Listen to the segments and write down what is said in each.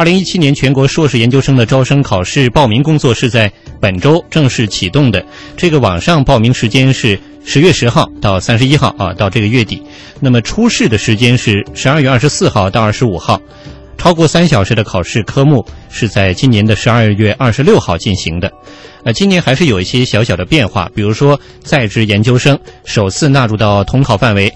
二零一七年全国硕士研究生的招生考试报名工作是在本周正式启动的。这个网上报名时间是十月十号到三十一号啊，到这个月底。那么初试的时间是十二月二十四号到二十五号。超过三小时的考试科目是在今年的十二月二十六号进行的，呃，今年还是有一些小小的变化，比如说在职研究生首次纳入到统考范围，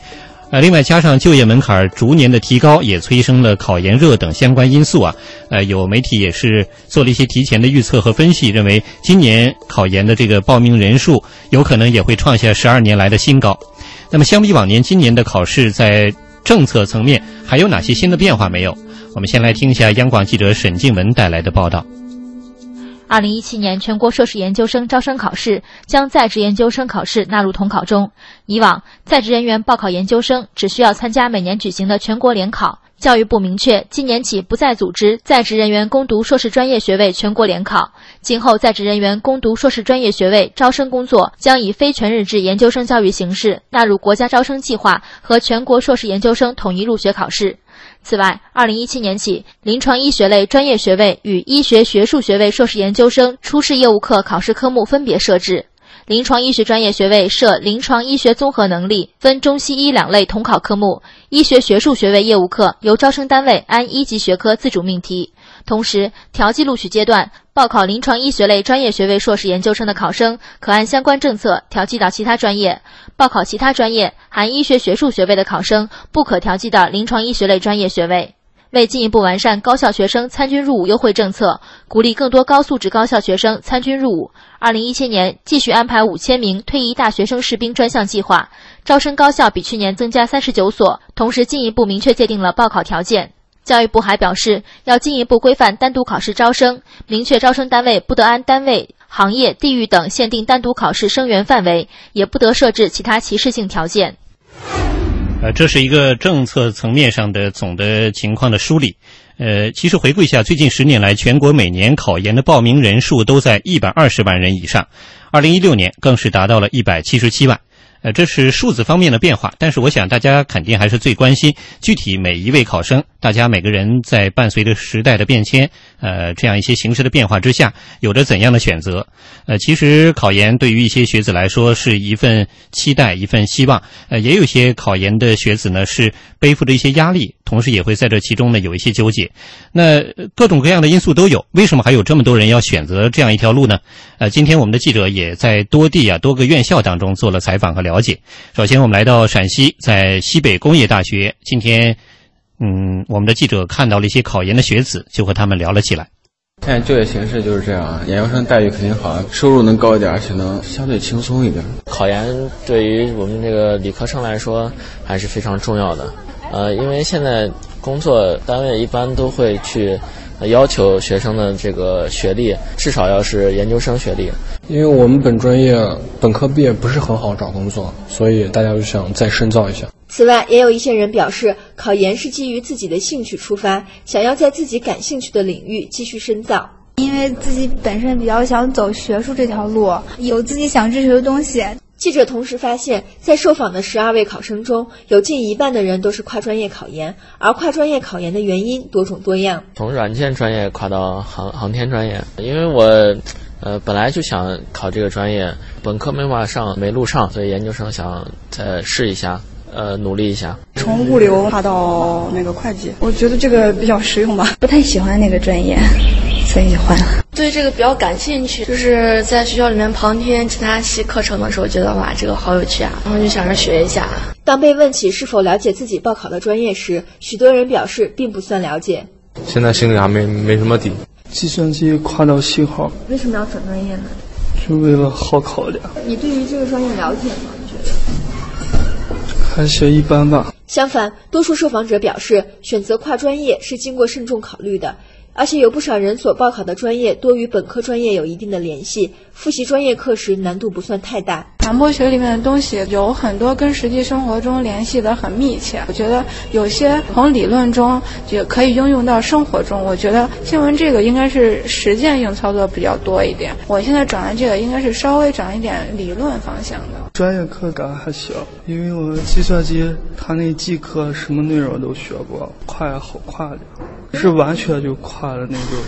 呃，另外加上就业门槛逐年的提高，也催生了考研热等相关因素啊，呃，有媒体也是做了一些提前的预测和分析，认为今年考研的这个报名人数有可能也会创下十二年来的新高。那么相比往年，今年的考试在政策层面还有哪些新的变化没有？我们先来听一下央广记者沈静文带来的报道。二零一七年全国硕士研究生招生考试将在职研究生考试纳入统考中。以往，在职人员报考研究生只需要参加每年举行的全国联考。教育部明确，今年起不再组织在职人员攻读硕士专业学位全国联考。今后，在职人员攻读硕士专业学位招生工作将以非全日制研究生教育形式纳入国家招生计划和全国硕士研究生统一入学考试。此外，二零一七年起，临床医学类专业学位与医学学术学位硕士研究生初试业务课考试科目分别设置。临床医学专业学位设临床医学综合能力，分中西医两类统考科目；医学学术学位业务课由招生单位按一级学科自主命题。同时，调剂录取阶段报考临床医学类专业学位硕士研究生的考生，可按相关政策调剂到其他专业；报考其他专业含医学学术学位的考生，不可调剂到临床医学类专业学位。为进一步完善高校学生参军入伍优惠政策，鼓励更多高素质高校学生参军入伍，二零一七年继续安排五千名退役大学生士兵专项计划，招生高校比去年增加三十九所，同时进一步明确界定了报考条件。教育部还表示，要进一步规范单独考试招生，明确招生单位不得按单位、行业、地域等限定单独考试生源范围，也不得设置其他歧视性条件。呃，这是一个政策层面上的总的情况的梳理。呃，其实回顾一下，最近十年来，全国每年考研的报名人数都在一百二十万人以上，二零一六年更是达到了一百七十七万。呃，这是数字方面的变化，但是我想大家肯定还是最关心具体每一位考生，大家每个人在伴随着时代的变迁，呃，这样一些形式的变化之下，有着怎样的选择？呃，其实考研对于一些学子来说是一份期待，一份希望。呃，也有些考研的学子呢是背负着一些压力，同时也会在这其中呢有一些纠结。那各种各样的因素都有，为什么还有这么多人要选择这样一条路呢？呃，今天我们的记者也在多地啊多个院校当中做了采访和了。解，首先我们来到陕西，在西北工业大学。今天，嗯，我们的记者看到了一些考研的学子，就和他们聊了起来。现在就业形势就是这样，研究生待遇肯定好，收入能高一点，而且能相对轻松一点。考研对于我们这个理科生来说还是非常重要的，呃，因为现在工作单位一般都会去。要求学生的这个学历至少要是研究生学历，因为我们本专业本科毕业不是很好找工作，所以大家就想再深造一下。此外，也有一些人表示，考研是基于自己的兴趣出发，想要在自己感兴趣的领域继续深造。因为自己本身比较想走学术这条路，有自己想追求的东西。记者同时发现，在受访的十二位考生中，有近一半的人都是跨专业考研，而跨专业考研的原因多种多样。从软件专业跨到航航天专业，因为我，呃，本来就想考这个专业，本科没法上，没录上，所以研究生想再试一下，呃，努力一下。从物流跨到那个会计，我觉得这个比较实用吧。不太喜欢那个专业。所以就换了。对这个比较感兴趣，就是在学校里面旁听其他系课程的时候，觉得哇，这个好有趣啊，然后就想着学一下。当被问起是否了解自己报考的专业时，许多人表示并不算了解。现在心里还没没什么底。计算机跨到信号。为什么要转专业呢？就为了好考点。你对于这个专业了解吗？你觉得？还学一般吧。相反，多数受访者表示，选择跨专业是经过慎重考虑的。而且有不少人所报考的专业多与本科专业有一定的联系，复习专业课时难度不算太大。传播学里面的东西有很多跟实际生活中联系的很密切，我觉得有些从理论中也可以应用到生活中。我觉得新闻这个应该是实践性操作比较多一点。我现在转的这个应该是稍微转一点理论方向的。专业课感还行，因为我计算机它那技课什么内容都学过，跨也好跨点。是完全就跨了那种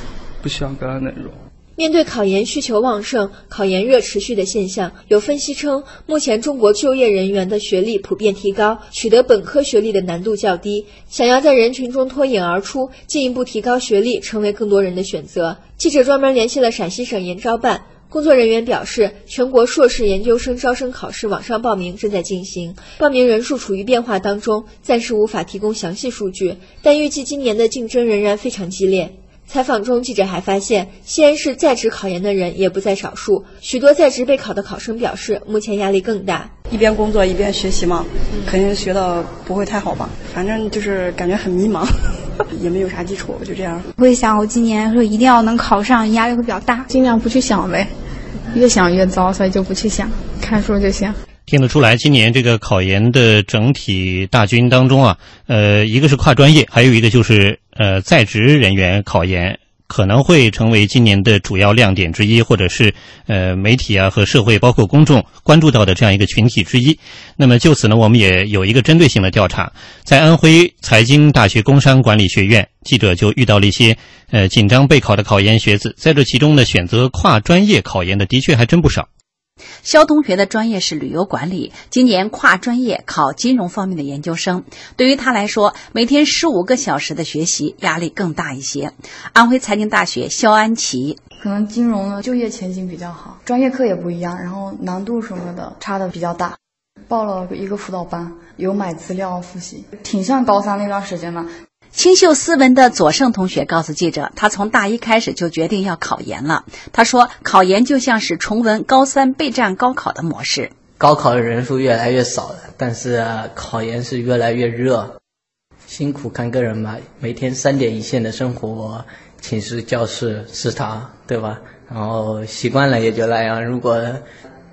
不相干那种。面对考研需求旺盛、考研热持续的现象，有分析称，目前中国就业人员的学历普遍提高，取得本科学历的难度较低。想要在人群中脱颖而出，进一步提高学历，成为更多人的选择。记者专门联系了陕西省研招办。工作人员表示，全国硕士研究生招生考试网上报名正在进行，报名人数处于变化当中，暂时无法提供详细数据，但预计今年的竞争仍然非常激烈。采访中，记者还发现，西安市在职考研的人也不在少数。许多在职备考的考生表示，目前压力更大，一边工作一边学习嘛，肯定学的不会太好吧？反正就是感觉很迷茫，也没有啥基础，就这样。会想我今年说一定要能考上，压力会比较大，尽量不去想呗，越想越糟，所以就不去想，看书就行。听得出来，今年这个考研的整体大军当中啊，呃，一个是跨专业，还有一个就是呃在职人员考研可能会成为今年的主要亮点之一，或者是呃媒体啊和社会包括公众关注到的这样一个群体之一。那么就此呢，我们也有一个针对性的调查，在安徽财经大学工商管理学院，记者就遇到了一些呃紧张备考的考研学子，在这其中呢，选择跨专业考研的的确还真不少。肖同学的专业是旅游管理，今年跨专业考金融方面的研究生。对于他来说，每天十五个小时的学习压力更大一些。安徽财经大学肖安琪，可能金融的就业前景比较好，专业课也不一样，然后难度什么的差的比较大。报了一个辅导班，有买资料复习，挺像高三那段时间的。清秀斯文的左胜同学告诉记者，他从大一开始就决定要考研了。他说，考研就像是重温高三备战高考的模式。高考的人数越来越少了，但是考研是越来越热，辛苦看个人吧。每天三点一线的生活，寝室、教室、食堂，对吧？然后习惯了也就那样。如果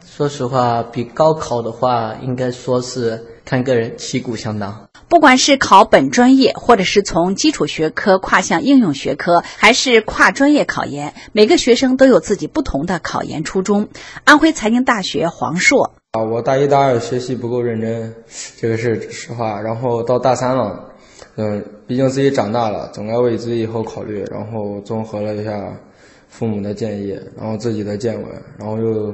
说实话，比高考的话，应该说是看个人旗鼓相当。不管是考本专业，或者是从基础学科跨向应用学科，还是跨专业考研，每个学生都有自己不同的考研初衷。安徽财经大学黄硕啊，我大一、大二学习不够认真，这个是实话。然后到大三了，嗯，毕竟自己长大了，总该为自己以后考虑。然后综合了一下父母的建议，然后自己的见闻，然后又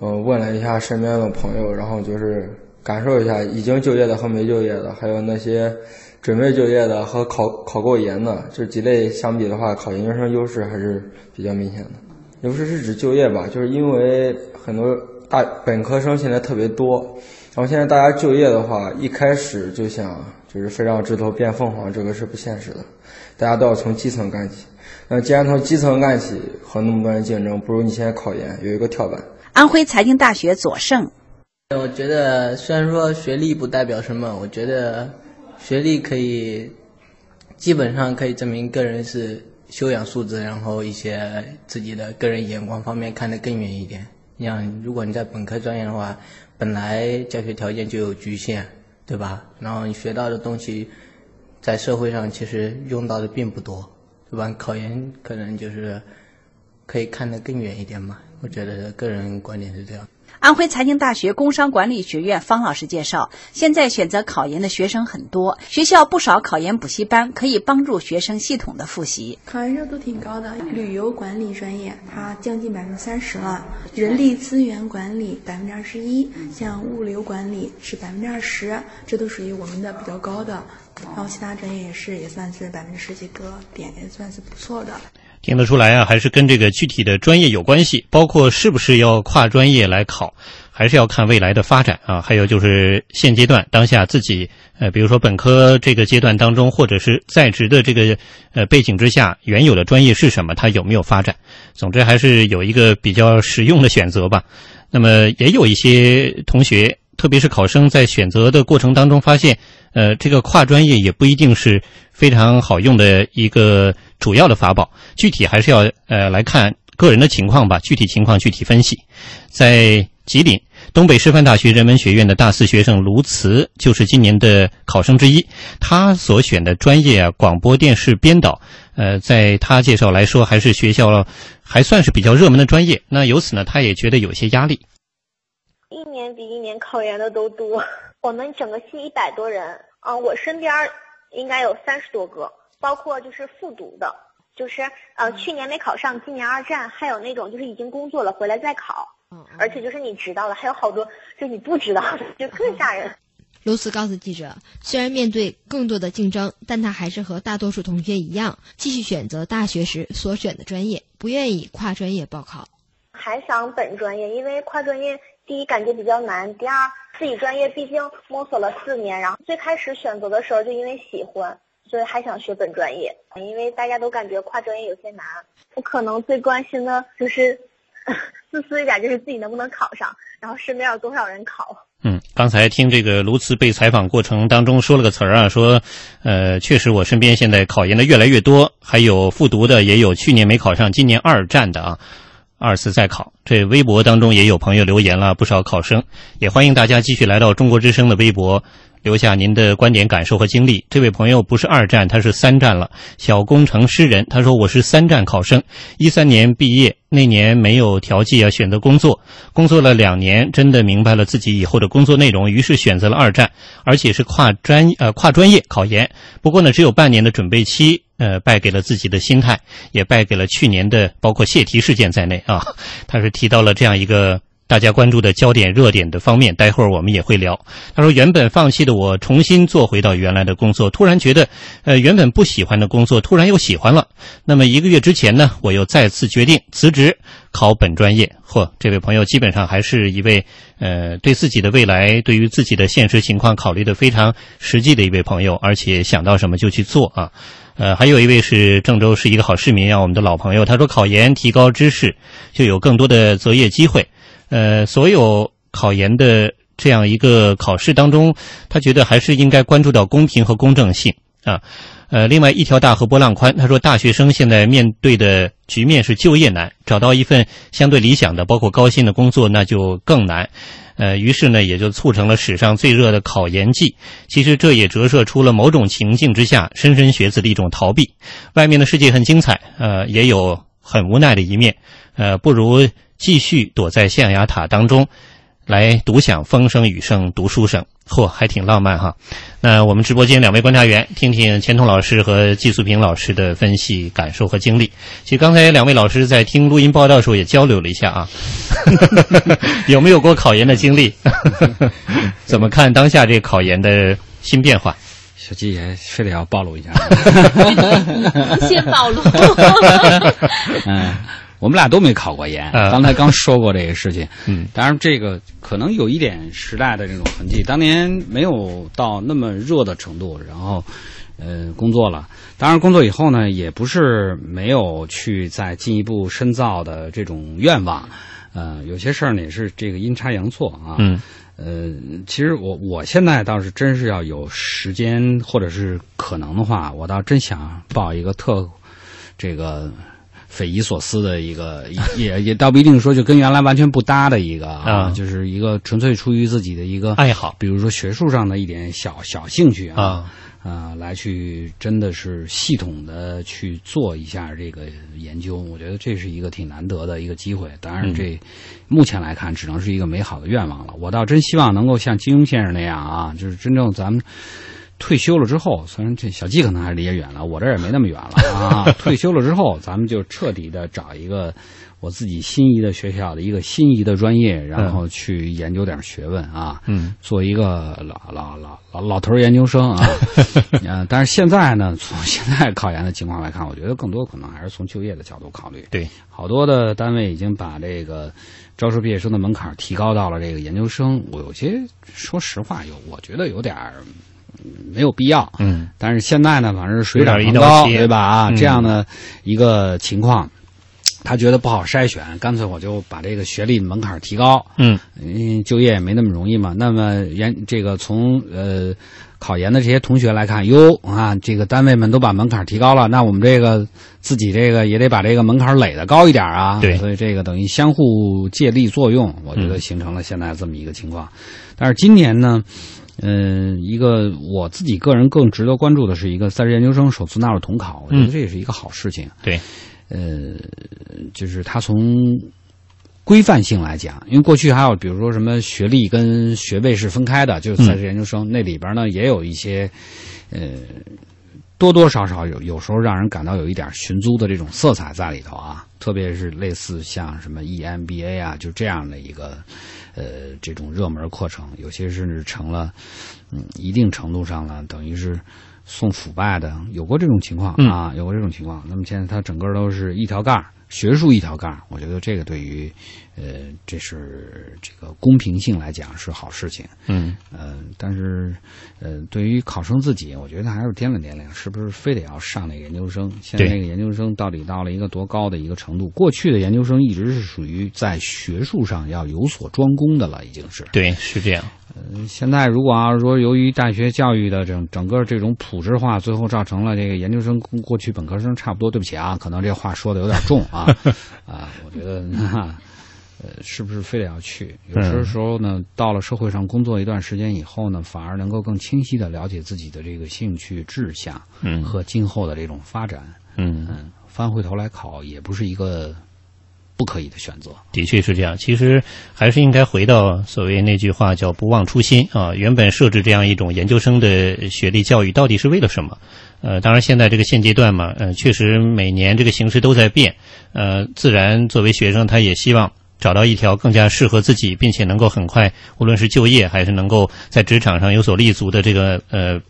嗯问了一下身边的朋友，然后就是。感受一下已经就业的和没就业的，还有那些准备就业的和考考过研的这几类相比的话，考研究生优势还是比较明显的。优势是指就业吧，就是因为很多大本科生现在特别多，然后现在大家就业的话，一开始就想就是飞上枝头变凤凰，这个是不现实的，大家都要从基层干起。那既然从基层干起，和那么多人竞争，不如你现在考研有一个跳板。安徽财经大学左胜。我觉得虽然说学历不代表什么，我觉得学历可以基本上可以证明个人是修养素质，然后一些自己的个人眼光方面看得更远一点。你像如果你在本科专业的话，本来教学条件就有局限，对吧？然后你学到的东西在社会上其实用到的并不多，对吧？考研可能就是可以看得更远一点嘛。我觉得个人观点是这样。安徽财经大学工商管理学院方老师介绍，现在选择考研的学生很多，学校不少考研补习班可以帮助学生系统的复习。考研热度挺高的，旅游管理专业它将近百分之三十了，人力资源管理百分之二十一，像物流管理是百分之二十，这都属于我们的比较高的。然后其他专业也是也算是百分之十几个点，也算是不错的。听得出来啊，还是跟这个具体的专业有关系，包括是不是要跨专业来考，还是要看未来的发展啊。还有就是现阶段当下自己，呃，比如说本科这个阶段当中，或者是在职的这个呃背景之下，原有的专业是什么，它有没有发展？总之还是有一个比较实用的选择吧。那么也有一些同学，特别是考生在选择的过程当中发现，呃，这个跨专业也不一定是非常好用的一个。主要的法宝，具体还是要呃来看个人的情况吧，具体情况具体分析。在吉林，东北师范大学人文学院的大四学生卢慈就是今年的考生之一。他所选的专业啊，广播电视编导，呃，在他介绍来说，还是学校还算是比较热门的专业。那由此呢，他也觉得有些压力。一年比一年考研的都多，我们整个系一百多人，啊，我身边应该有三十多个。包括就是复读的，就是呃去年没考上，今年二战，还有那种就是已经工作了回来再考，嗯而且就是你知道了，还有好多就你不知道的，就更吓人。卢斯告诉记者，虽然面对更多的竞争，但他还是和大多数同学一样，继续选择大学时所选的专业，不愿意跨专业报考。还想本专业，因为跨专业第一感觉比较难，第二自己专业毕竟摸索了四年，然后最开始选择的时候就因为喜欢，所以还想学本专业。因为大家都感觉跨专业有些难，我可能最关心的就是 自私一点，就是自己能不能考上，然后身边有多少人考。嗯，刚才听这个卢茨被采访过程当中说了个词儿啊，说，呃，确实我身边现在考研的越来越多，还有复读的，也有去年没考上，今年二战的啊，二次再考。这微博当中也有朋友留言了不少考生，也欢迎大家继续来到中国之声的微博。留下您的观点、感受和经历。这位朋友不是二战，他是三战了。小工程师人，他说：“我是三战考生，一三年毕业，那年没有调剂啊，选择工作，工作了两年，真的明白了自己以后的工作内容，于是选择了二战，而且是跨专呃跨专业考研。不过呢，只有半年的准备期，呃，败给了自己的心态，也败给了去年的包括泄题事件在内啊。他是提到了这样一个。”大家关注的焦点、热点的方面，待会儿我们也会聊。他说：“原本放弃的我，重新做回到原来的工作，突然觉得，呃，原本不喜欢的工作，突然又喜欢了。那么一个月之前呢，我又再次决定辞职，考本专业。嚯，这位朋友基本上还是一位，呃，对自己的未来、对于自己的现实情况考虑的非常实际的一位朋友，而且想到什么就去做啊。呃，还有一位是郑州是一个好市民啊，我们的老朋友，他说考研提高知识，就有更多的择业机会。”呃，所有考研的这样一个考试当中，他觉得还是应该关注到公平和公正性啊。呃，另外一条大河波浪宽，他说大学生现在面对的局面是就业难，找到一份相对理想的、包括高薪的工作那就更难。呃，于是呢，也就促成了史上最热的考研季。其实这也折射出了某种情境之下莘莘学子的一种逃避。外面的世界很精彩，呃，也有很无奈的一面。呃，不如。继续躲在象牙塔当中，来独享风声雨声读书声，嚯，还挺浪漫哈。那我们直播间两位观察员，听听钱彤老师和季素平老师的分析、感受和经历。其实刚才两位老师在听录音报道的时候也交流了一下啊，有没有过考研的经历？怎么看当下这个考研的新变化？小季也非得要暴露一下，先暴露。嗯。我们俩都没考过研，刚才刚说过这个事情。嗯，当然这个可能有一点时代的这种痕迹。当年没有到那么热的程度，然后，呃，工作了。当然工作以后呢，也不是没有去再进一步深造的这种愿望。呃，有些事儿呢也是这个阴差阳错啊。嗯。呃，其实我我现在倒是真是要有时间或者是可能的话，我倒真想报一个特这个。匪夷所思的一个，也也倒不一定说就跟原来完全不搭的一个啊，就是一个纯粹出于自己的一个爱好，比如说学术上的一点小小兴趣啊啊，来去真的是系统的去做一下这个研究，我觉得这是一个挺难得的一个机会。当然，这目前来看只能是一个美好的愿望了。我倒真希望能够像金庸先生那样啊，就是真正咱们。退休了之后，虽然这小季可能还是离也远了，我这也没那么远了 啊。退休了之后，咱们就彻底的找一个我自己心仪的学校的一个心仪的专业，然后去研究点学问啊。嗯，做一个老老老老老头研究生啊。嗯，但是现在呢，从现在考研的情况来看，我觉得更多可能还是从就业的角度考虑。对，好多的单位已经把这个招收毕业生的门槛提高到了这个研究生。我有些说实话，有我觉得有点儿。没有必要，嗯，但是现在呢，反正是水涨船高，对吧？啊，这样的一个情况，他觉得不好筛选，干脆我就把这个学历门槛提高，嗯，就业也没那么容易嘛。那么研这个从呃考研的这些同学来看，哟啊，这个单位们都把门槛提高了，那我们这个自己这个也得把这个门槛垒得高一点啊。对，所以这个等于相互借力作用，我觉得形成了现在这么一个情况。但是今年呢？嗯，一个我自己个人更值得关注的是一个在职研究生首次纳入统考，我觉得这也是一个好事情。对，呃，就是它从规范性来讲，因为过去还有比如说什么学历跟学位是分开的，就是在职研究生那里边呢也有一些呃。多多少少有有时候让人感到有一点寻租的这种色彩在里头啊，特别是类似像什么 EMBA 啊，就这样的一个呃这种热门课程，有些甚至成了嗯一定程度上了，等于是送腐败的，有过这种情况啊，有过这种情况。那么现在它整个都是一条杠儿。学术一条杠，我觉得这个对于，呃，这是这个公平性来讲是好事情。嗯，呃，但是，呃，对于考生自己，我觉得还是掂量掂量，是不是非得要上那个研究生？现在那个研究生到底到了一个多高的一个程度？过去的研究生一直是属于在学术上要有所专攻的了，已经是。对，是这样。呃，现在如果要是说由于大学教育的整整个这种普制化，最后造成了这个研究生跟过去本科生差不多。对不起啊，可能这话说的有点重啊 啊，我觉得呃，是不是非得要去？有些时候呢，到了社会上工作一段时间以后呢，反而能够更清晰的了解自己的这个兴趣志向，嗯，和今后的这种发展，嗯嗯，翻回头来考也不是一个。不可以的选择，的确是这样。其实还是应该回到所谓那句话，叫“不忘初心”啊。原本设置这样一种研究生的学历教育，到底是为了什么？呃，当然现在这个现阶段嘛，呃，确实每年这个形势都在变，呃，自然作为学生，他也希望找到一条更加适合自己，并且能够很快，无论是就业还是能够在职场上有所立足的这个呃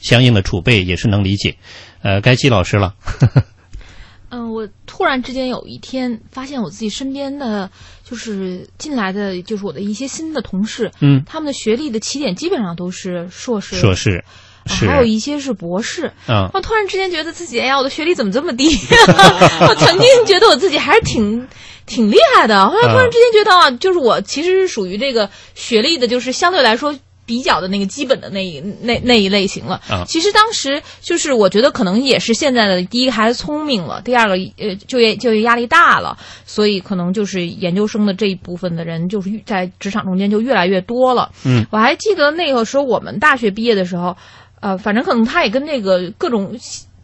相应的储备，也是能理解。呃，该季老师了。嗯，我突然之间有一天发现我自己身边的，就是进来的，就是我的一些新的同事，嗯，他们的学历的起点基本上都是硕士，硕士，是，还有一些是博士。嗯，我突然之间觉得自己，哎呀，我的学历怎么这么低？我曾经觉得我自己还是挺挺厉害的，后来突然之间觉得啊，就是我其实是属于这个学历的，就是相对来说。比较的那个基本的那一那那一类型了。啊，其实当时就是我觉得可能也是现在的第一个孩子聪明了，第二个呃就业就业压力大了，所以可能就是研究生的这一部分的人就是在职场中间就越来越多了。嗯，我还记得那个时候我们大学毕业的时候，呃，反正可能他也跟那个各种。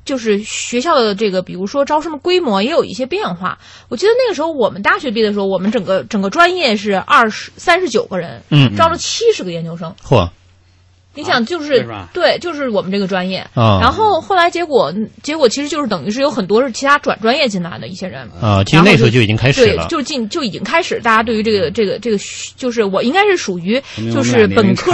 就是学校的这个，比如说招生的规模也有一些变化。我记得那个时候我们大学毕业的时候，我们整个整个专业是二十三十九个人，嗯，招了七十个研究生。嚯！你想，就是对，就是我们这个专业。啊。然后后来结果，结果其实就是等于是有很多是其他转专业进来的一些人。啊，其实那时候就已经开始了。对，就进就已经开始，大家对于这个这个这个，就是我应该是属于就是本科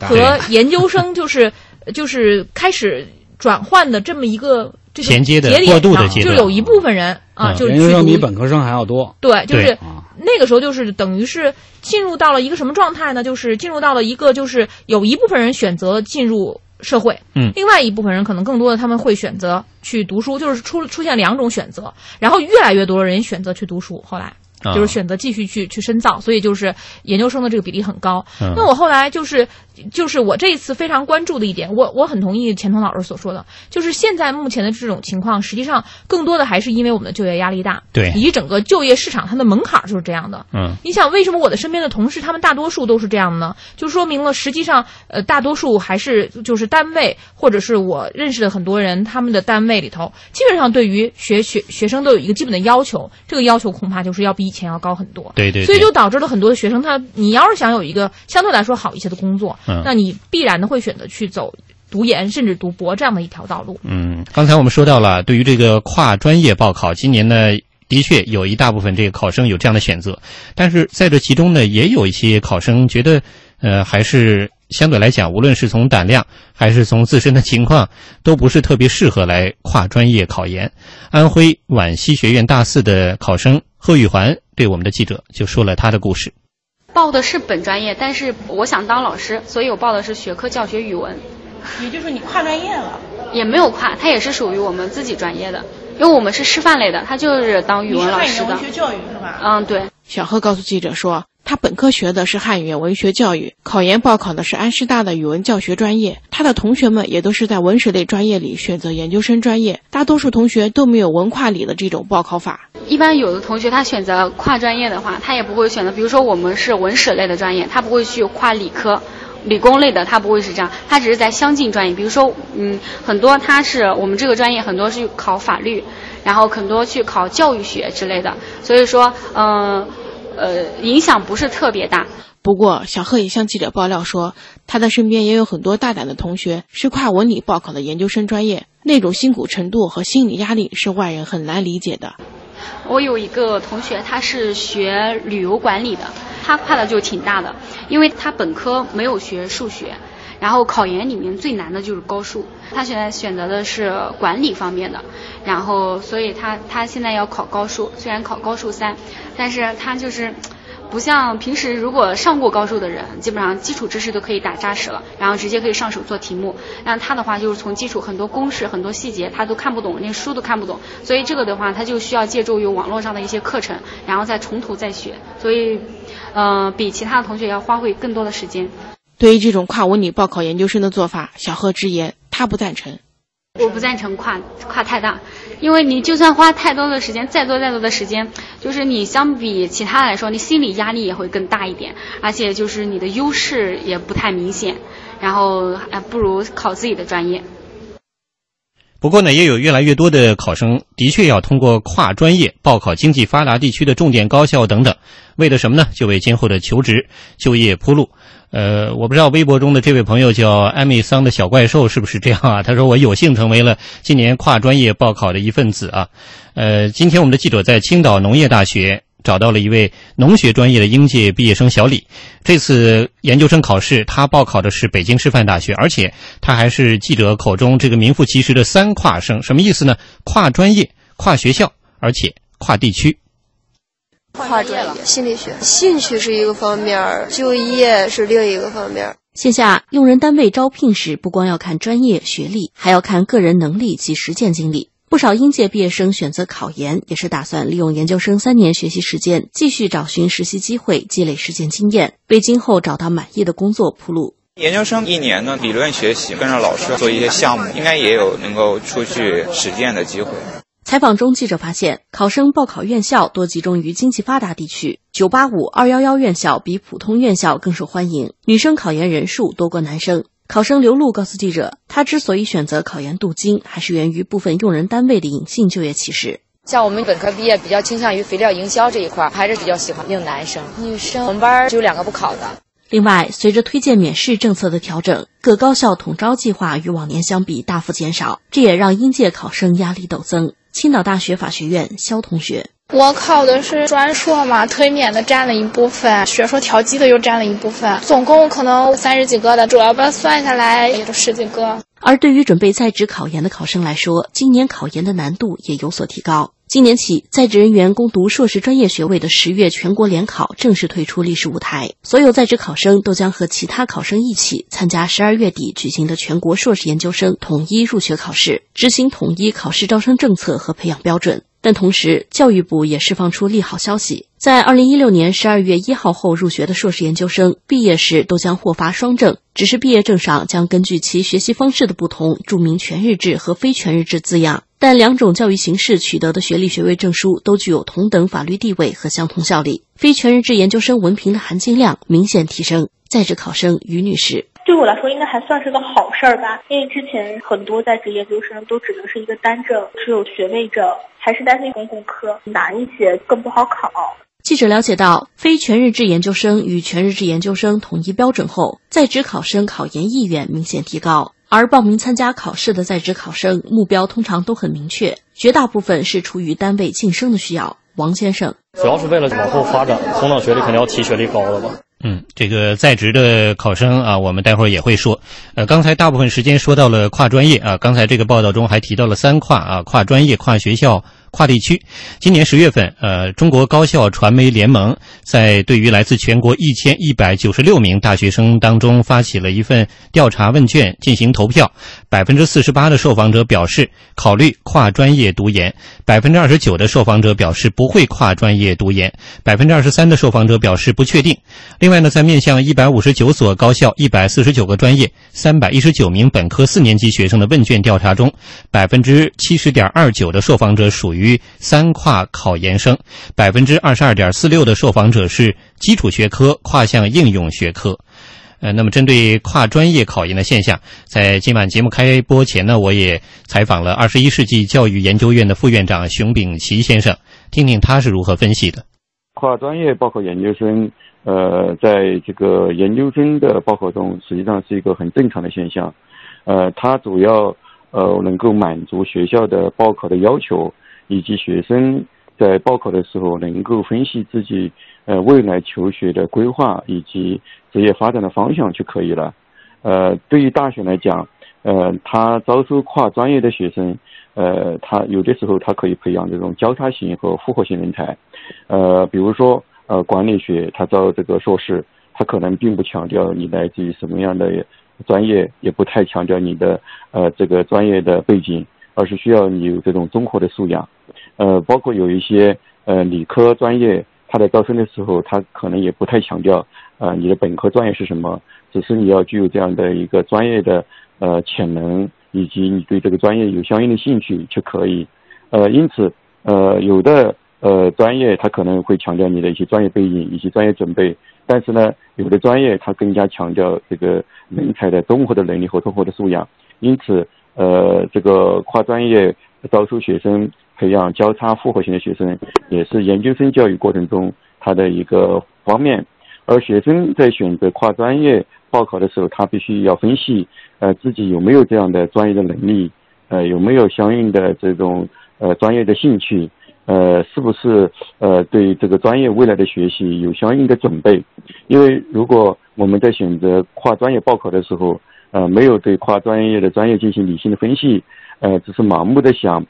和研究生，就是就是开始。转换的这么一个这个衔接的过渡的阶段，就有一部分人啊，就研究生比本科生还要多。对，就是那个时候，就是等于是进入到了一个什么状态呢？就是进入到了一个，就是有一部分人选择进入社会，嗯，另外一部分人可能更多的他们会选择去读书，就是出出现两种选择，然后越来越多的人选择去读书，后来。就是选择继续去去深造，所以就是研究生的这个比例很高。那我后来就是就是我这一次非常关注的一点，我我很同意钱彤老师所说的，就是现在目前的这种情况，实际上更多的还是因为我们的就业压力大，对，以及整个就业市场它的门槛就是这样的。嗯，你想为什么我的身边的同事他们大多数都是这样的呢？就说明了实际上呃大多数还是就是单位或者是我认识的很多人他们的单位里头，基本上对于学学学生都有一个基本的要求，这个要求恐怕就是要比。以前要高很多，对对，所以就导致了很多的学生，他你要是想有一个相对来说好一些的工作，嗯，那你必然的会选择去走读研甚至读博这样的一条道路。嗯，刚才我们说到了，对于这个跨专业报考，今年呢，的确有一大部分这个考生有这样的选择，但是在这其中呢，也有一些考生觉得，呃，还是。相对来讲，无论是从胆量还是从自身的情况，都不是特别适合来跨专业考研。安徽皖西学院大四的考生贺玉环对我们的记者就说了他的故事：报的是本专业，但是我想当老师，所以我报的是学科教学语文。也就是你跨专业了？也没有跨，它也是属于我们自己专业的，因为我们是师范类的，他就是当语文老师的。文学教育是吧？嗯，对。小贺告诉记者说。他本科学的是汉语言文学教育，考研报考的是安师大的语文教学专业。他的同学们也都是在文史类专业里选择研究生专业，大多数同学都没有文跨理的这种报考法。一般有的同学他选择跨专业的话，他也不会选择，比如说我们是文史类的专业，他不会去跨理科、理工类的，他不会是这样，他只是在相近专业。比如说，嗯，很多他是我们这个专业很多是考法律，然后很多去考教育学之类的，所以说，嗯。影响不是特别大。不过，小贺也向记者爆料说，他的身边也有很多大胆的同学是跨文理报考的研究生专业。那种辛苦程度和心理压力是外人很难理解的。我有一个同学，他是学旅游管理的，他跨的就挺大的，因为他本科没有学数学，然后考研里面最难的就是高数，他现在选择的是管理方面的，然后所以他他现在要考高数，虽然考高数三，但是他就是。不像平时如果上过高数的人，基本上基础知识都可以打扎实了，然后直接可以上手做题目。但他的话就是从基础很多公式、很多细节他都看不懂，连书都看不懂。所以这个的话，他就需要借助于网络上的一些课程，然后再从头再学。所以，呃，比其他的同学要花费更多的时间。对于这种跨文理报考研究生的做法，小贺直言他不赞成。我不赞成跨跨太大，因为你就算花太多的时间，再多再多的时间，就是你相比其他来说，你心理压力也会更大一点，而且就是你的优势也不太明显，然后还不如考自己的专业。不过呢，也有越来越多的考生的确要通过跨专业报考经济发达地区的重点高校等等，为了什么呢？就为今后的求职、就业铺路。呃，我不知道微博中的这位朋友叫艾米桑的小怪兽是不是这样啊？他说我有幸成为了今年跨专业报考的一份子啊。呃，今天我们的记者在青岛农业大学找到了一位农学专业的应届毕业生小李。这次研究生考试，他报考的是北京师范大学，而且他还是记者口中这个名副其实的三跨生。什么意思呢？跨专业、跨学校，而且跨地区。跨专业，心理学，兴趣是一个方面，就业是另一个方面。线下用人单位招聘时，不光要看专业学历，还要看个人能力及实践经历。不少应届毕业生选择考研，也是打算利用研究生三年学习时间，继续找寻实习机会，积累实践经验，为今后找到满意的工作铺路。研究生一年呢，理论学习，跟着老师做一些项目，应该也有能够出去实践的机会。采访中，记者发现，考生报考院校多集中于经济发达地区，985、211院校比普通院校更受欢迎，女生考研人数多过男生。考生刘璐告诉记者，她之所以选择考研镀金，还是源于部分用人单位的隐性就业歧视。像我们本科毕业，比较倾向于肥料营销这一块，还是比较喜欢用男生。女生，我们班只有两个不考的。另外，随着推荐免试政策的调整，各高校统招计划与往年相比大幅减少，这也让应届考生压力陡增。青岛大学法学院肖同学，我考的是专硕嘛，推免的占了一部分，学硕调剂的又占了一部分，总共可能三十几个的，主要吧算下来也就十几个。而对于准备在职考研的考生来说，今年考研的难度也有所提高。今年起，在职人员攻读硕士专业学位的十月全国联考正式退出历史舞台，所有在职考生都将和其他考生一起参加十二月底举行的全国硕士研究生统一入学考试，执行统一考试招生政策和培养标准。但同时，教育部也释放出利好消息，在二零一六年十二月一号后入学的硕士研究生毕业时都将获发双证，只是毕业证上将根据其学习方式的不同，注明全日制和非全日制字样。但两种教育形式取得的学历学位证书都具有同等法律地位和相同效力，非全日制研究生文凭的含金量明显提升。在职考生于女士，对我来说应该还算是个好事儿吧，因为之前很多在职研究生都只能是一个单证，只有学位证，还是担心公共科难一些，更不好考。记者了解到，非全日制研究生与全日制研究生统一标准后，在职考生考研意愿明显提高。而报名参加考试的在职考生目标通常都很明确，绝大部分是出于单位晋升的需要。王先生，主要是为了往后发展，同等学历肯定要提学历高的吧。嗯，这个在职的考生啊，我们待会儿也会说。呃，刚才大部分时间说到了跨专业啊，刚才这个报道中还提到了三跨啊，跨专业、跨学校。跨地区，今年十月份，呃，中国高校传媒联盟在对于来自全国一千一百九十六名大学生当中发起了一份调查问卷进行投票，百分之四十八的受访者表示考虑跨专业读研，百分之二十九的受访者表示不会跨专业读研，百分之二十三的受访者表示不确定。另外呢，在面向一百五十九所高校、一百四十九个专业、三百一十九名本科四年级学生的问卷调查中，百分之七十点二九的受访者属于。于三跨考研生，百分之二十二点四六的受访者是基础学科跨向应用学科。呃，那么针对跨专业考研的现象，在今晚节目开播前呢，我也采访了二十一世纪教育研究院的副院长熊丙奇先生，听听他是如何分析的。跨专业报考研究生，呃，在这个研究生的报考中，实际上是一个很正常的现象。呃，它主要。呃能够满足学校的报考的要求，以及学生在报考的时候能够分析自己呃未来求学的规划以及职业发展的方向就可以了。呃，对于大学来讲，呃，他招收跨专业的学生，呃，他有的时候他可以培养这种交叉型和复合型人才，呃，比如说呃管理学，他招这个硕士，他可能并不强调你来自于什么样的专业，也不太强调你的呃这个专业的背景，而是需要你有这种综合的素养，呃，包括有一些呃理科专业，他在招生的时候，他可能也不太强调呃你的本科专业是什么。只是你要具有这样的一个专业的呃潜能，以及你对这个专业有相应的兴趣就可以。呃，因此呃有的呃专业它可能会强调你的一些专业背景以及专业准备，但是呢有的专业它更加强调这个人才的综合的能力和综合的素养。因此呃这个跨专业招收学生、培养交叉复合型的学生，也是研究生教育过程中它的一个方面。而学生在选择跨专业报考的时候，他必须要分析，呃，自己有没有这样的专业的能力，呃，有没有相应的这种呃专业的兴趣，呃，是不是呃对这个专业未来的学习有相应的准备？因为如果我们在选择跨专业报考的时候，呃，没有对跨专业的专业进行理性的分析，呃，只是盲目的想，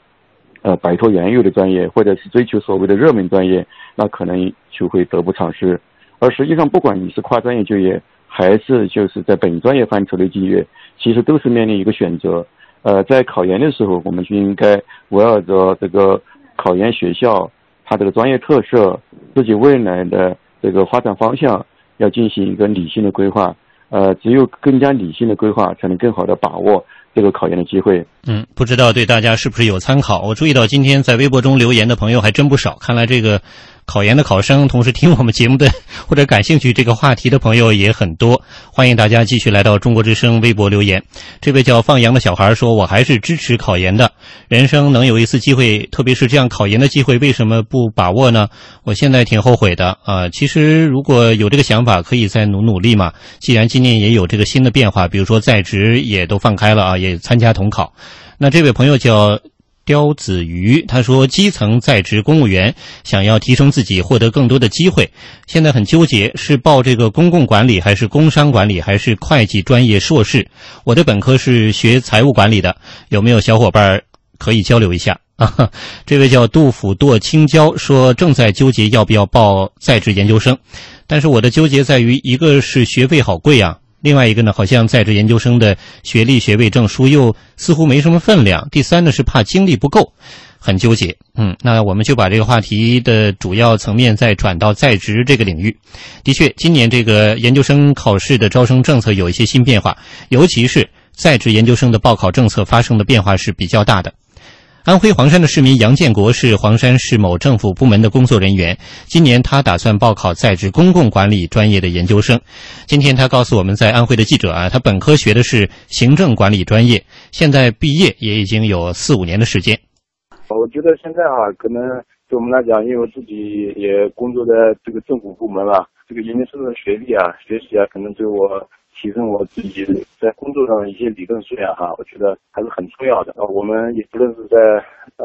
呃，摆脱原有的专业，或者是追求所谓的热门专业，那可能就会得不偿失。而实际上，不管你是跨专业就业，还是就是在本专业范畴的就业，其实都是面临一个选择。呃，在考研的时候，我们就应该围绕着这个考研学校它这个专业特色、自己未来的这个发展方向，要进行一个理性的规划。呃，只有更加理性的规划，才能更好的把握这个考研的机会。嗯，不知道对大家是不是有参考？我注意到今天在微博中留言的朋友还真不少，看来这个。考研的考生，同时听我们节目的 或者感兴趣这个话题的朋友也很多，欢迎大家继续来到中国之声微博留言。这位叫放羊的小孩说：“我还是支持考研的，人生能有一次机会，特别是这样考研的机会，为什么不把握呢？我现在挺后悔的啊。其实如果有这个想法，可以再努努力嘛。既然今年也有这个新的变化，比如说在职也都放开了啊，也参加统考。那这位朋友叫。”刁子瑜他说：“基层在职公务员想要提升自己，获得更多的机会，现在很纠结，是报这个公共管理，还是工商管理，还是会计专业硕士？我的本科是学财务管理的，有没有小伙伴可以交流一下？”啊，这位叫杜甫堕青椒说：“正在纠结要不要报在职研究生，但是我的纠结在于，一个是学费好贵啊。”另外一个呢，好像在职研究生的学历、学位证书又似乎没什么分量。第三呢，是怕精力不够，很纠结。嗯，那我们就把这个话题的主要层面再转到在职这个领域。的确，今年这个研究生考试的招生政策有一些新变化，尤其是在职研究生的报考政策发生的变化是比较大的。安徽黄山的市民杨建国是黄山市某政府部门的工作人员。今年他打算报考在职公共管理专业的研究生。今天他告诉我们在安徽的记者啊，他本科学的是行政管理专业，现在毕业也已经有四五年的时间。我觉得现在啊，可能对我们来讲，因为我自己也工作在这个政府部门了，这个研究生的学历啊、学习啊，可能对我。提升我自己在工作上一些理论素养哈，我觉得还是很重要的。我们也不论是在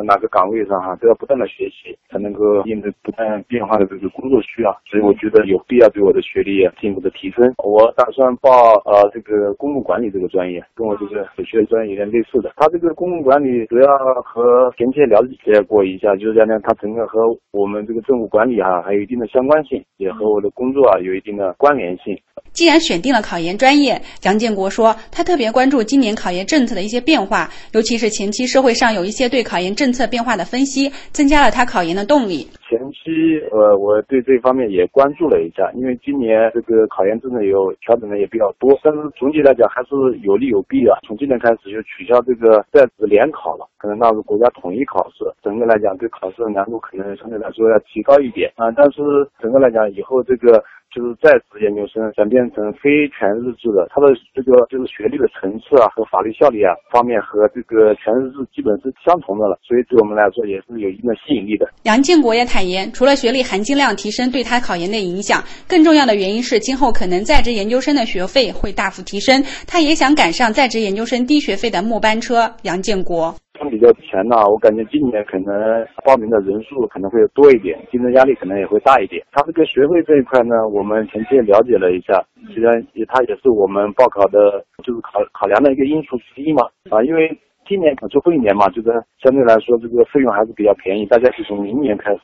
哪个岗位上哈，都要不断的学习，才能够应对不断变化的这个工作需要。所以我觉得有必要对我的学历进一步的提升。我打算报呃这个公共管理这个专业，跟我这个所学的专业有点类似的。它这个公共管理主要和前期了解过一下，就是讲呢，它整个和我们这个政府管理哈还有一定的相关性，也和我的工作啊有一定的关联性。既然选定了考研专业，杨建国说，他特别关注今年考研政策的一些变化，尤其是前期社会上有一些对考研政策变化的分析，增加了他考研的动力。前期，呃，我对这方面也关注了一下，因为今年这个考研政策有调整的也比较多，但是总体来讲还是有利有弊的。从今年开始就取消这个在职联考了，可能纳入国家统一考试，整个来讲对考试的难度可能相对来说要提高一点啊。但是整个来讲，以后这个。就是在职研究生转变成非全日制的，他的这个就是学历的层次啊和法律效力啊方面和这个全日制基本是相同的了，所以对我们来说也是有一定的吸引力的。杨建国也坦言，除了学历含金量提升对他考研的影响，更重要的原因是今后可能在职研究生的学费会大幅提升，他也想赶上在职研究生低学费的末班车。杨建国。相比较前呐，我感觉今年可能报名的人数可能会多一点，竞争压力可能也会大一点。他这个学费这一块呢，我们前期也了解了一下，虽然也它也是我们报考的，就是考考量的一个因素之一嘛。啊，因为今年最后一年嘛，就是相对来说这个费用还是比较便宜，大家是从明年开始。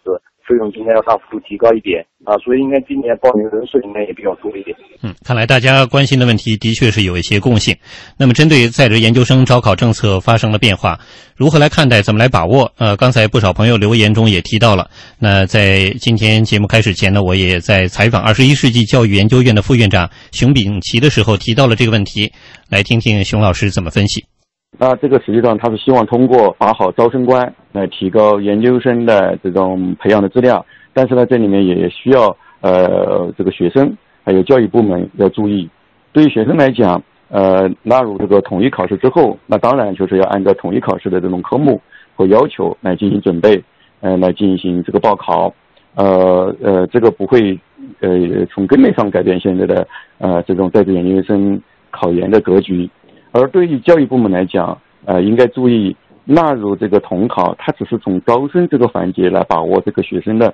费用应该要大幅度提高一点啊，所以应该今年报名人数应该也比较多一点。嗯，看来大家关心的问题的确是有一些共性。那么，针对在职研究生招考政策发生了变化，如何来看待？怎么来把握？呃，刚才不少朋友留言中也提到了。那在今天节目开始前呢，我也在采访二十一世纪教育研究院的副院长熊丙奇的时候提到了这个问题，来听听熊老师怎么分析。那这个实际上他是希望通过把好招生关来提高研究生的这种培养的质量，但是呢，这里面也需要呃这个学生还有教育部门要注意。对于学生来讲，呃纳入这个统一考试之后，那当然就是要按照统一考试的这种科目和要求来进行准备，呃来进行这个报考，呃呃这个不会呃从根本上改变现在的呃这种在职研究生考研的格局。而对于教育部门来讲，呃，应该注意纳入这个统考，它只是从招生这个环节来把握这个学生的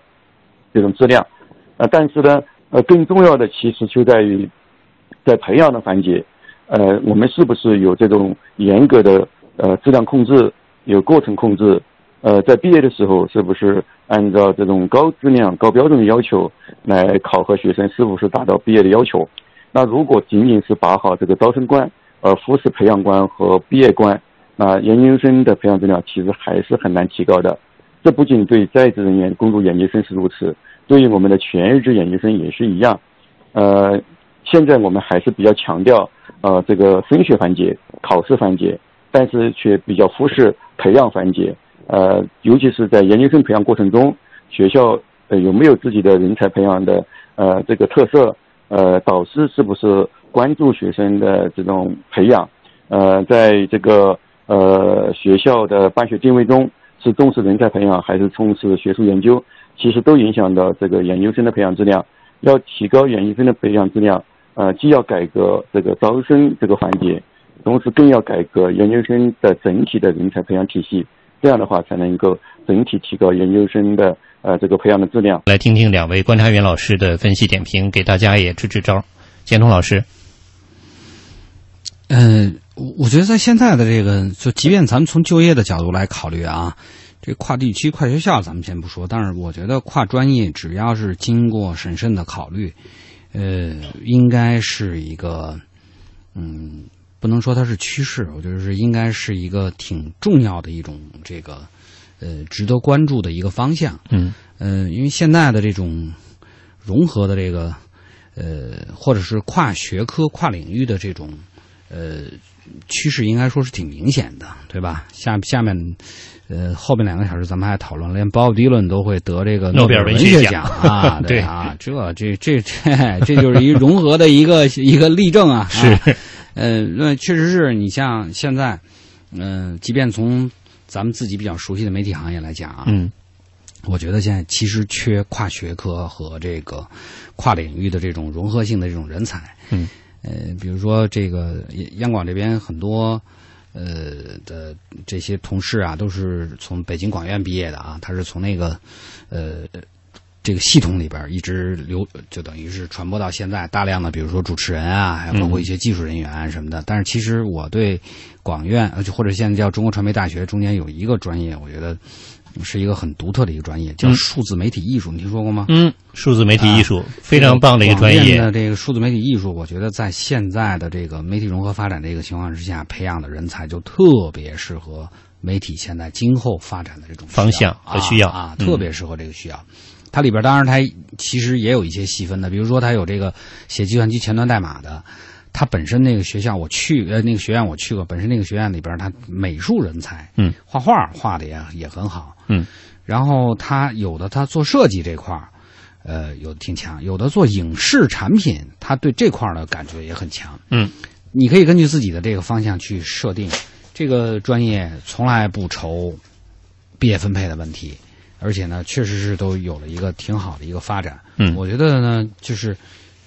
这种质量，呃，但是呢，呃，更重要的其实就在于在培养的环节，呃，我们是不是有这种严格的呃质量控制，有过程控制，呃，在毕业的时候是不是按照这种高质量、高标准的要求来考核学生是不是达到毕业的要求？那如果仅仅是把好这个招生关，呃，复试培养关和毕业关，那研究生的培养质量其实还是很难提高的。这不仅对在职人员攻读研究生是如此，对于我们的全日制研究生也是一样。呃，现在我们还是比较强调呃这个升学环节、考试环节，但是却比较忽视培养环节。呃，尤其是在研究生培养过程中，学校呃有没有自己的人才培养的呃这个特色？呃，导师是不是？关注学生的这种培养，呃，在这个呃学校的办学定位中，是重视人才培养还是重视学术研究，其实都影响到这个研究生的培养质量。要提高研究生的培养质量，呃，既要改革这个招生这个环节，同时更要改革研究生的整体的人才培养体系。这样的话，才能够整体提高研究生的呃这个培养的质量。来听听两位观察员老师的分析点评，给大家也支支招。建通老师。嗯，我觉得在现在的这个，就即便咱们从就业的角度来考虑啊，这跨地区、跨学校咱们先不说，但是我觉得跨专业只要是经过审慎的考虑，呃，应该是一个，嗯，不能说它是趋势，我觉得是应该是一个挺重要的一种这个，呃，值得关注的一个方向。嗯，呃，因为现在的这种融合的这个，呃，或者是跨学科、跨领域的这种。呃，趋势应该说是挺明显的，对吧？下下面，呃，后面两个小时咱们还讨论，连鲍勃迪伦都会得这个诺贝尔文学奖啊，对啊，这这这这 这就是一融合的一个 一个例证啊。是，呃，那确实是你像现在，嗯，即便从咱们自己比较熟悉的媒体行业来讲啊，嗯，我觉得现在其实缺跨学科和这个跨领域的这种融合性的这种人才，嗯。呃，比如说这个央广这边很多呃的这些同事啊，都是从北京广院毕业的啊，他是从那个呃这个系统里边一直流，就等于是传播到现在，大量的比如说主持人啊，还有包括一些技术人员什么的。但是其实我对广院，就或者现在叫中国传媒大学中间有一个专业，我觉得。是一个很独特的一个专业，叫数字媒体艺术，你听说过吗？嗯，数字媒体艺术非常棒的一个专业。的这个数字媒体艺术，我觉得在现在的这个媒体融合发展这个情况之下，培养的人才就特别适合媒体现在今后发展的这种方向和需要啊，特别适合这个需要。它里边当然它其实也有一些细分的，比如说它有这个写计算机前端代码的。它本身那个学校我去呃那个学院我去过，本身那个学院里边它美术人才，嗯，画画画的也也很好，嗯，然后他有的他做设计这块儿，呃，有的挺强，有的做影视产品，他对这块儿的感觉也很强。嗯，你可以根据自己的这个方向去设定，这个专业从来不愁毕业分配的问题，而且呢，确实是都有了一个挺好的一个发展。嗯，我觉得呢，就是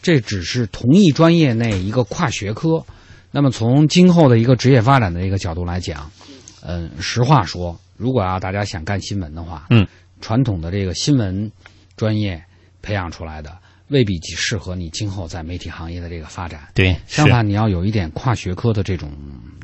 这只是同一专业内一个跨学科。那么从今后的一个职业发展的一个角度来讲，嗯，实话说，如果要大家想干新闻的话，嗯，传统的这个新闻专业培养出来的未必适合你今后在媒体行业的这个发展。对，相反，你要有一点跨学科的这种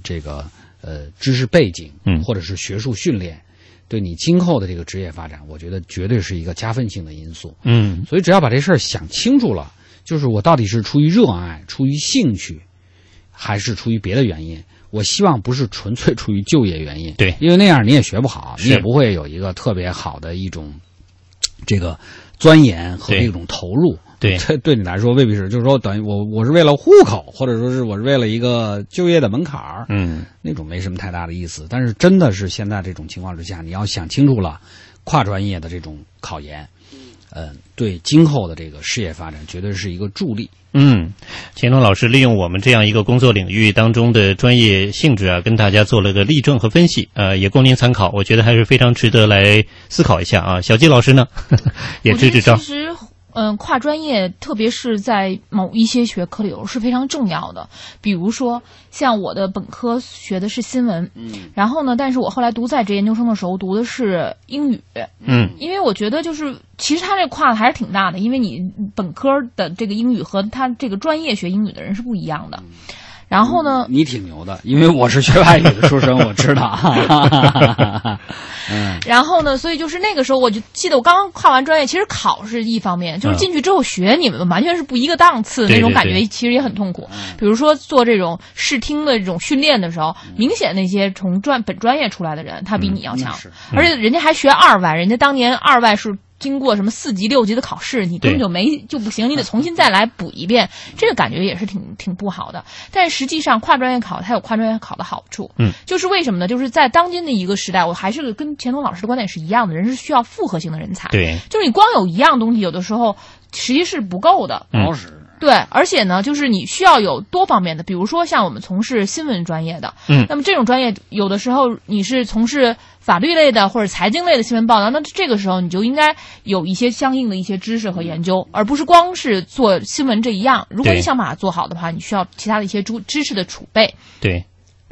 这个呃知识背景，嗯，或者是学术训练，对你今后的这个职业发展，我觉得绝对是一个加分性的因素。嗯，所以只要把这事儿想清楚了，就是我到底是出于热爱、出于兴趣。还是出于别的原因，我希望不是纯粹出于就业原因。对，因为那样你也学不好，你也不会有一个特别好的一种这个钻研和一种投入。对，这对你来说未必是，就是说等于我我是为了户口，或者说是我是为了一个就业的门槛儿。嗯，那种没什么太大的意思。但是真的是现在这种情况之下，你要想清楚了，跨专业的这种考研，嗯，对今后的这个事业发展绝对是一个助力。嗯，钱东老师利用我们这样一个工作领域当中的专业性质啊，跟大家做了个例证和分析，呃，也供您参考。我觉得还是非常值得来思考一下啊。小季老师呢，也支支招。其实，嗯，跨专业，特别是在某一些学科里头是非常重要的。比如说，像我的本科学的是新闻，嗯，然后呢，但是我后来读在职研究生的时候读的是英语，嗯，因为我觉得就是。其实他这跨的还是挺大的，因为你本科的这个英语和他这个专业学英语的人是不一样的。然后呢，你挺牛的，因为我是学外语的出身，我知道。嗯。然后呢，所以就是那个时候，我就记得我刚刚跨完专业，其实考是一方面，就是进去之后学，你们完全是不一个档次，那种感觉其实也很痛苦。比如说做这种视听的这种训练的时候，明显那些从专本专业出来的人，他比你要强，而且人家还学二外，人家当年二外是。经过什么四级六级的考试，你根本就没就不行，你得重新再来补一遍，这个感觉也是挺挺不好的。但是实际上跨专业考它有跨专业考的好处，嗯，就是为什么呢？就是在当今的一个时代，我还是跟钱东老师的观点是一样的，人是需要复合型的人才，对，就是你光有一样东西，有的时候实际是不够的，好使。对，而且呢，就是你需要有多方面的，比如说像我们从事新闻专业的，嗯，那么这种专业有的时候你是从事法律类的或者财经类的新闻报道，那这个时候你就应该有一些相应的一些知识和研究，而不是光是做新闻这一样。如果你想把它做好的话，你需要其他的一些知知识的储备。对。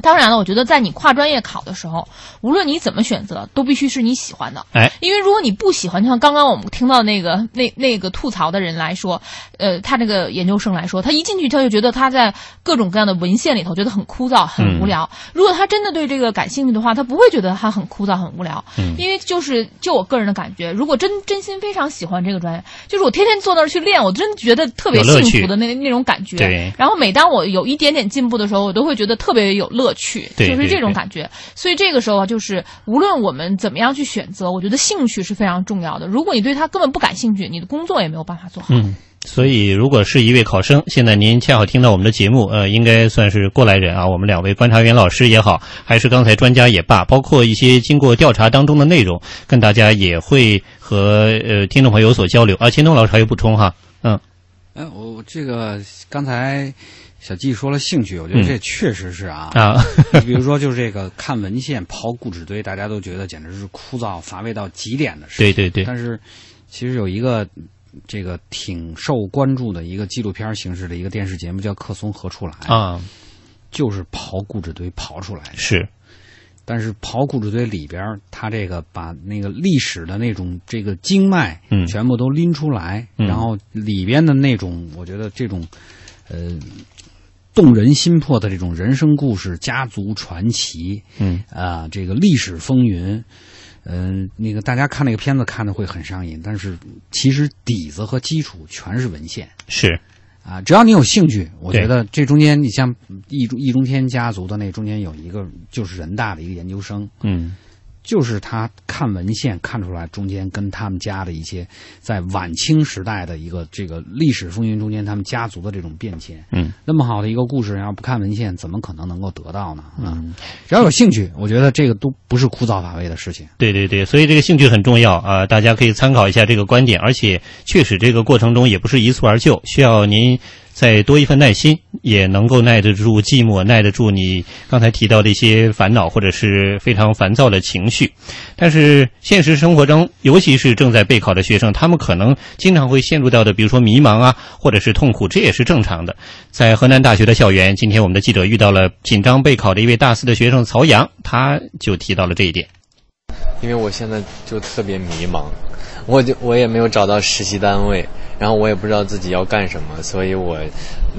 当然了，我觉得在你跨专业考的时候，无论你怎么选择，都必须是你喜欢的。哎，因为如果你不喜欢，就像刚刚我们听到那个那那个吐槽的人来说，呃，他这个研究生来说，他一进去他就觉得他在各种各样的文献里头觉得很枯燥、很无聊。如果他真的对这个感兴趣的话，他不会觉得他很枯燥、很无聊。嗯，因为就是就我个人的感觉，如果真真心非常喜欢这个专业，就是我天天坐那儿去练，我真觉得特别幸福的那那种感觉。对。然后每当我有一点点进步的时候，我都会觉得特别有乐趣。对。就是这种感觉，所以这个时候啊，就是无论我们怎么样去选择，我觉得兴趣是非常重要的。如果你对他根本不感兴趣，你的工作也没有办法做好。嗯，所以如果是一位考生，现在您恰好听到我们的节目，呃，应该算是过来人啊。我们两位观察员老师也好，还是刚才专家也罢，包括一些经过调查当中的内容，跟大家也会和呃听众朋友有所交流啊。钱东老师还有补充哈？嗯，哎，我这个刚才。小季说了兴趣，我觉得这确实是啊啊，比如说就是这个看文献刨故纸堆，大家都觉得简直是枯燥乏味到极点的事。对对对。但是其实有一个这个挺受关注的一个纪录片形式的一个电视节目叫《客松何处来》啊，就是刨故纸堆刨出来的。是，但是刨故纸堆里边，他这个把那个历史的那种这个经脉嗯全部都拎出来，嗯然后里边的那种，我觉得这种呃。动人心魄的这种人生故事、家族传奇，嗯。啊，这个历史风云，嗯、那个大家看那个片子看的会很上瘾，但是其实底子和基础全是文献，是。啊，只要你有兴趣，我觉得这中间你像易中易中天家族的那中间有一个就是人大的一个研究生，嗯，就是他看文献看出来中间跟他们家的一些在晚清时代的一个这个历史风云中间他们家族的这种变迁。嗯，那么好的一个故事，要不看文献，怎么可能能够得到呢？嗯，只要有兴趣，我觉得这个都不是枯燥乏味的事情。对对对，所以这个兴趣很重要啊，大家可以参考一下这个观点，而且确实这个过程中也不是一蹴而就，需要您。再多一份耐心，也能够耐得住寂寞，耐得住你刚才提到的一些烦恼或者是非常烦躁的情绪。但是现实生活中，尤其是正在备考的学生，他们可能经常会陷入到的，比如说迷茫啊，或者是痛苦，这也是正常的。在河南大学的校园，今天我们的记者遇到了紧张备考的一位大四的学生曹阳，他就提到了这一点。因为我现在就特别迷茫，我就我也没有找到实习单位。然后我也不知道自己要干什么，所以我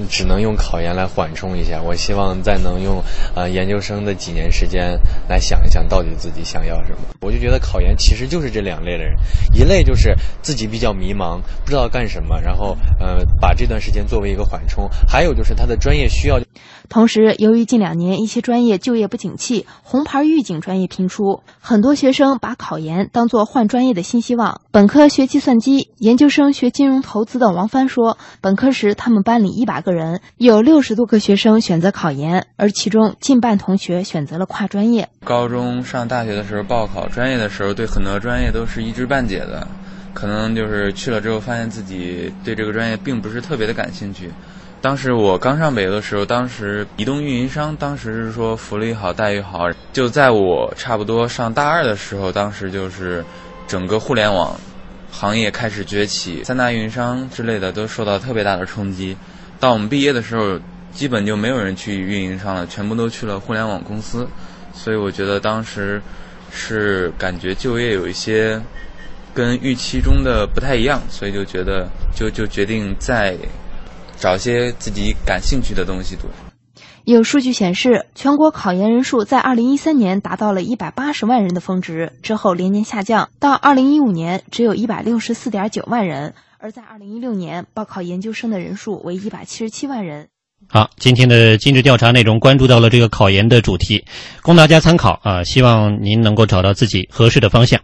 只能用考研来缓冲一下。我希望再能用呃研究生的几年时间来想一想到底自己想要什么。我就觉得考研其实就是这两类的人，一类就是自己比较迷茫，不知道干什么，然后呃把这段时间作为一个缓冲；还有就是他的专业需要。同时，由于近两年一些专业就业不景气，红牌预警专业频出，很多学生把考研当做换专业的新希望。本科学计算机，研究生学金融投投资的王帆说，本科时他们班里一百个人，有六十多个学生选择考研，而其中近半同学选择了跨专业。高中上大学的时候报考专业的时候，对很多专业都是一知半解的，可能就是去了之后发现自己对这个专业并不是特别的感兴趣。当时我刚上北邮的时候，当时移动运营商当时是说福利好、待遇好。就在我差不多上大二的时候，当时就是整个互联网行业开始崛起，三大运营商之类的都受到特别大的冲击。到我们毕业的时候，基本就没有人去运营商了，全部都去了互联网公司。所以我觉得当时是感觉就业有一些跟预期中的不太一样，所以就觉得就就决定再。找些自己感兴趣的东西读。有数据显示，全国考研人数在二零一三年达到了一百八十万人的峰值，之后连年下降，到二零一五年只有一百六十四点九万人。而在二零一六年，报考研究生的人数为一百七十七万人。好，今天的今日调查内容关注到了这个考研的主题，供大家参考啊，希望您能够找到自己合适的方向。